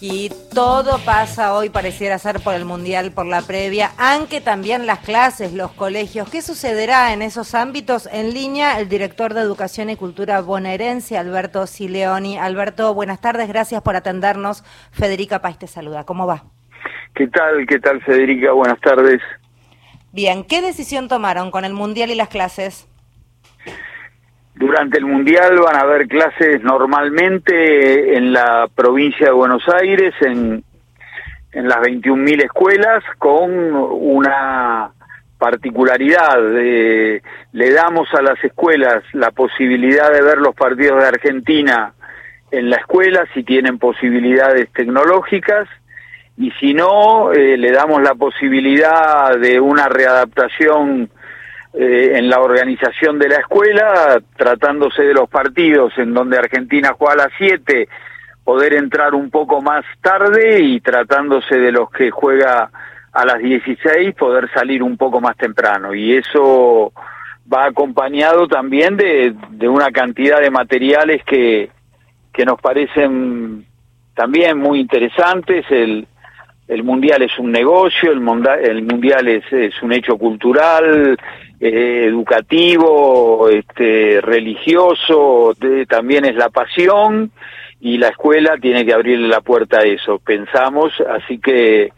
Y todo pasa hoy, pareciera ser por el Mundial, por la previa, aunque también las clases, los colegios. ¿Qué sucederá en esos ámbitos? En línea, el director de Educación y Cultura bonaerense, Alberto Sileoni. Alberto, buenas tardes, gracias por atendernos. Federica Paz te saluda. ¿Cómo va? ¿Qué tal? ¿Qué tal, Federica? Buenas tardes. Bien, ¿qué decisión tomaron con el Mundial y las clases? Durante el Mundial van a haber clases normalmente en la provincia de Buenos Aires, en, en las 21.000 escuelas, con una particularidad. le damos a las escuelas la posibilidad de ver los partidos de Argentina en la escuela si tienen posibilidades tecnológicas y si no, eh, le damos la posibilidad de una readaptación eh, en la organización de la escuela, tratándose de los partidos en donde Argentina juega a las 7, poder entrar un poco más tarde y tratándose de los que juega a las 16, poder salir un poco más temprano. Y eso va acompañado también de, de una cantidad de materiales que, que nos parecen también muy interesantes. El, el mundial es un negocio, el, el mundial es, es, un hecho cultural, eh, educativo, este, religioso, también es la pasión y la escuela tiene que abrirle la puerta a eso, pensamos, así que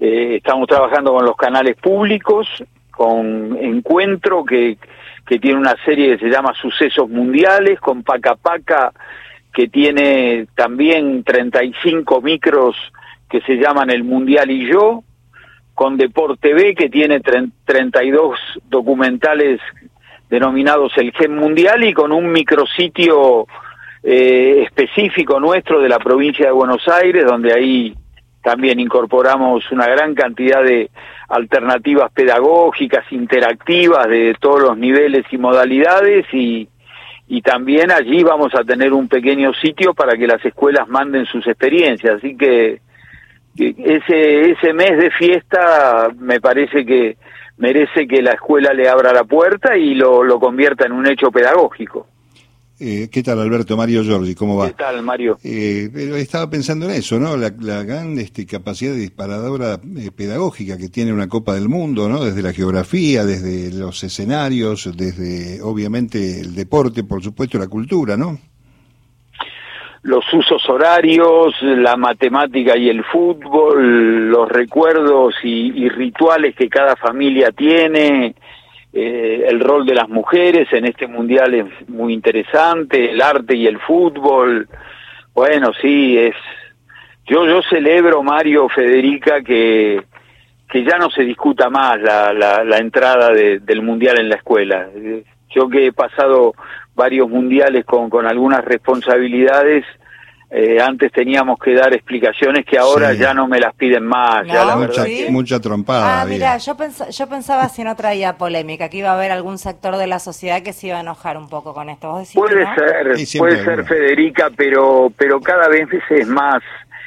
eh, estamos trabajando con los canales públicos, con Encuentro, que, que tiene una serie que se llama Sucesos Mundiales, con Paca Paca, que tiene también 35 micros que se llaman El Mundial y Yo, con Deporte B, que tiene 32 documentales denominados El Gen Mundial, y con un micrositio eh, específico nuestro de la provincia de Buenos Aires, donde ahí también incorporamos una gran cantidad de alternativas pedagógicas, interactivas, de todos los niveles y modalidades, y, y también allí vamos a tener un pequeño sitio para que las escuelas manden sus experiencias. Así que ese, ese mes de fiesta me parece que merece que la escuela le abra la puerta y lo, lo convierta en un hecho pedagógico. Eh, ¿Qué tal, Alberto? Mario Giorgi, ¿cómo va? ¿Qué tal, Mario? Eh, estaba pensando en eso, ¿no? La, gran este, capacidad disparadora eh, pedagógica que tiene una Copa del Mundo, ¿no? Desde la geografía, desde los escenarios, desde, obviamente, el deporte, por supuesto, la cultura, ¿no? Los usos horarios, la matemática y el fútbol, los recuerdos y, rituales que cada familia tiene, eh, el rol de las mujeres en este mundial es muy interesante, el arte y el fútbol. Bueno, sí, es. Yo yo celebro Mario Federica que que ya no se discuta más la, la, la entrada del mundial en la escuela. Yo que he pasado varios mundiales con, con algunas responsabilidades. Eh, antes teníamos que dar explicaciones que ahora ya no me las piden más. ya la mucha, mucha trompada. Ah, mira, yo, yo pensaba si no traía polémica, que iba a haber algún sector de la sociedad que se iba a enojar un poco con esto. puede ser, puede ser Federica, pero, pero cada vez es más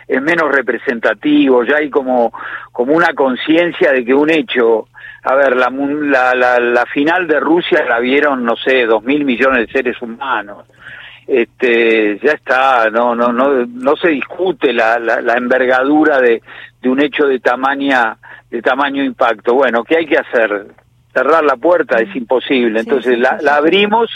es menos representativo, ya hay como, como una conciencia de que un hecho a ver, la, la, la, final de Rusia la vieron, no sé, dos mil millones de seres humanos. Este, ya está, no, no, no, no se discute la, la, la envergadura de, de un hecho de tamaña, de tamaño impacto. Bueno, ¿qué hay que hacer? Cerrar la puerta es imposible. Entonces la, la abrimos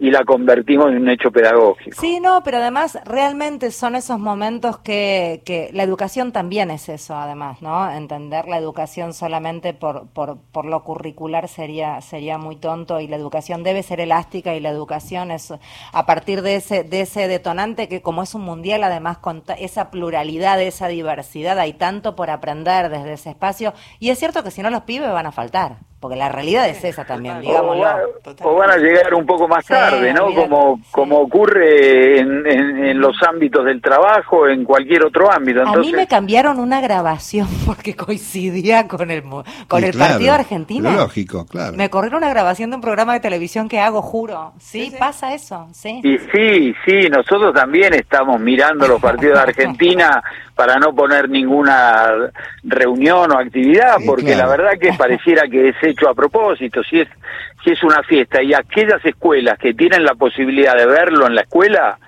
y la convertimos en un hecho pedagógico. Sí, no, pero además realmente son esos momentos que, que la educación también es eso, además, ¿no? Entender la educación solamente por, por, por lo curricular sería, sería muy tonto y la educación debe ser elástica y la educación es a partir de ese, de ese detonante que como es un mundial, además con esa pluralidad, esa diversidad, hay tanto por aprender desde ese espacio y es cierto que si no los pibes van a faltar porque la realidad es esa también, digámoslo. O, van a llegar un poco más tarde, ¿no? como, como ocurre en, en, los ámbitos del trabajo, en cualquier otro ámbito. A mí me cambiaron una grabación porque coincidía con el, con el partido argentino. Lógico, claro. Me corrieron una grabación de un programa de televisión que hago, juro. Sí, pasa eso, sí. Y sí, sí, nosotros también estamos mirando los partidos de Argentina para no poner ninguna reunión o actividad, porque la verdad que pareciera que es hecho a propósito, si es, si es una fiesta y aquellas escuelas que tienen la posibilidad de verlo en la escuela,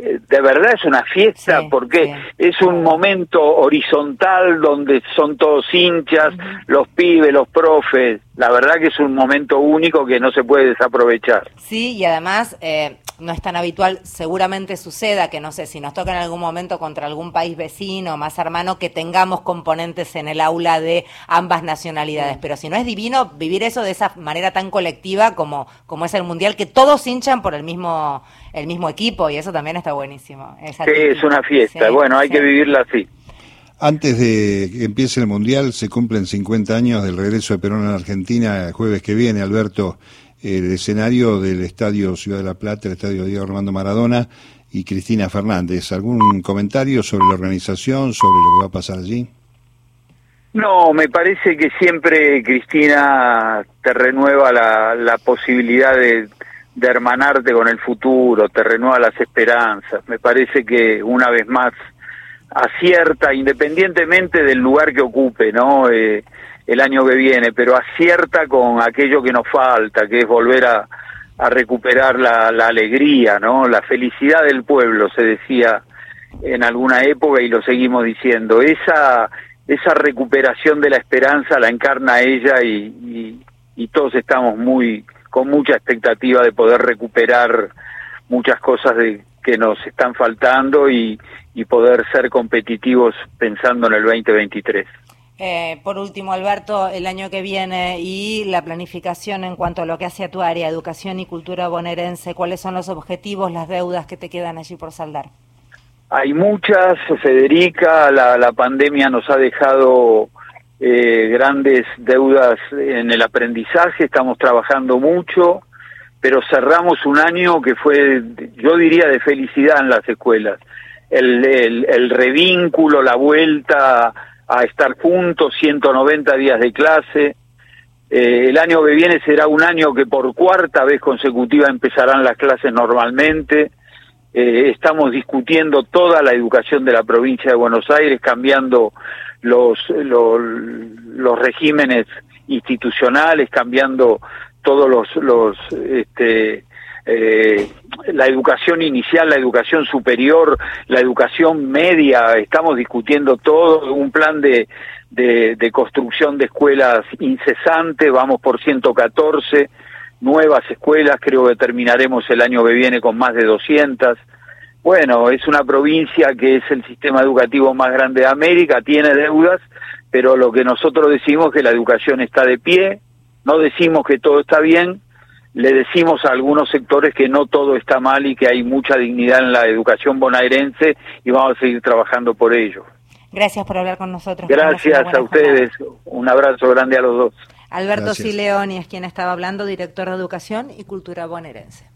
de verdad es una fiesta porque es un momento horizontal donde son todos hinchas, los pibes, los profes. La verdad que es un momento único que no se puede desaprovechar. Sí, y además eh, no es tan habitual, seguramente suceda que no sé si nos toca en algún momento contra algún país vecino, más hermano, que tengamos componentes en el aula de ambas nacionalidades. Pero si no es divino vivir eso de esa manera tan colectiva como, como es el mundial, que todos hinchan por el mismo, el mismo equipo y eso también está buenísimo. Es sí, es una fiesta. bueno, hay que vivirla así. Antes de que empiece el Mundial, se cumplen 50 años del regreso de Perón a la Argentina, jueves que viene, Alberto el escenario del Estadio Ciudad de la Plata, el Estadio Diego Armando Maradona y Cristina Fernández. ¿Algún comentario sobre la organización, sobre lo que va a pasar allí? No, me parece que siempre Cristina te renueva la, la posibilidad de, hermanarte con el futuro, te renueva las esperanzas. Me parece que una vez más acierta, independientemente del lugar que ocupe, ¿no? Eh, el año que viene, pero acierta con aquello que nos falta, que es volver a, recuperar la, alegría, ¿no? La felicidad del pueblo, se decía en alguna época y lo seguimos diciendo. Esa, esa recuperación de la esperanza la encarna ella y, y, todos estamos muy con mucha expectativa de poder recuperar muchas cosas de, que nos están faltando y, y poder ser competitivos pensando en el 2023. Eh, por último, Alberto, el año que viene y la planificación en cuanto a lo que hace a tu área, educación y cultura bonaerense, ¿cuáles son los objetivos, las deudas que te quedan allí por saldar? Hay muchas, Federica, la, pandemia nos ha dejado eh, grandes deudas en el aprendizaje, estamos trabajando mucho, pero cerramos un año que fue, yo diría, de felicidad en las escuelas. El, el, el revínculo, la vuelta a estar juntos, 190 días de clase. Eh, el año que viene será un año que por cuarta vez consecutiva empezarán las clases normalmente. Eh, estamos discutiendo toda la educación de la provincia de Buenos Aires, cambiando los, los, los regímenes institucionales, cambiando todos los, los este, eh, la educación inicial, la educación superior, la educación media, estamos discutiendo todo, un plan de, de, construcción de escuelas incesante, vamos por 114 nuevas escuelas, creo que terminaremos el año que viene con más de 200. Bueno, es una provincia que es el sistema educativo más grande de América, tiene deudas, pero lo que nosotros decimos es que la educación está de pie, no decimos que todo está bien, le decimos a algunos sectores que no todo está mal y que hay mucha dignidad en la educación bonaerense y vamos a seguir trabajando por ello. Gracias por hablar con nosotros. Gracias a ustedes. Un abrazo grande a los dos. Alberto Sileoni es quien estaba hablando, director de Educación y Cultura bonaerense.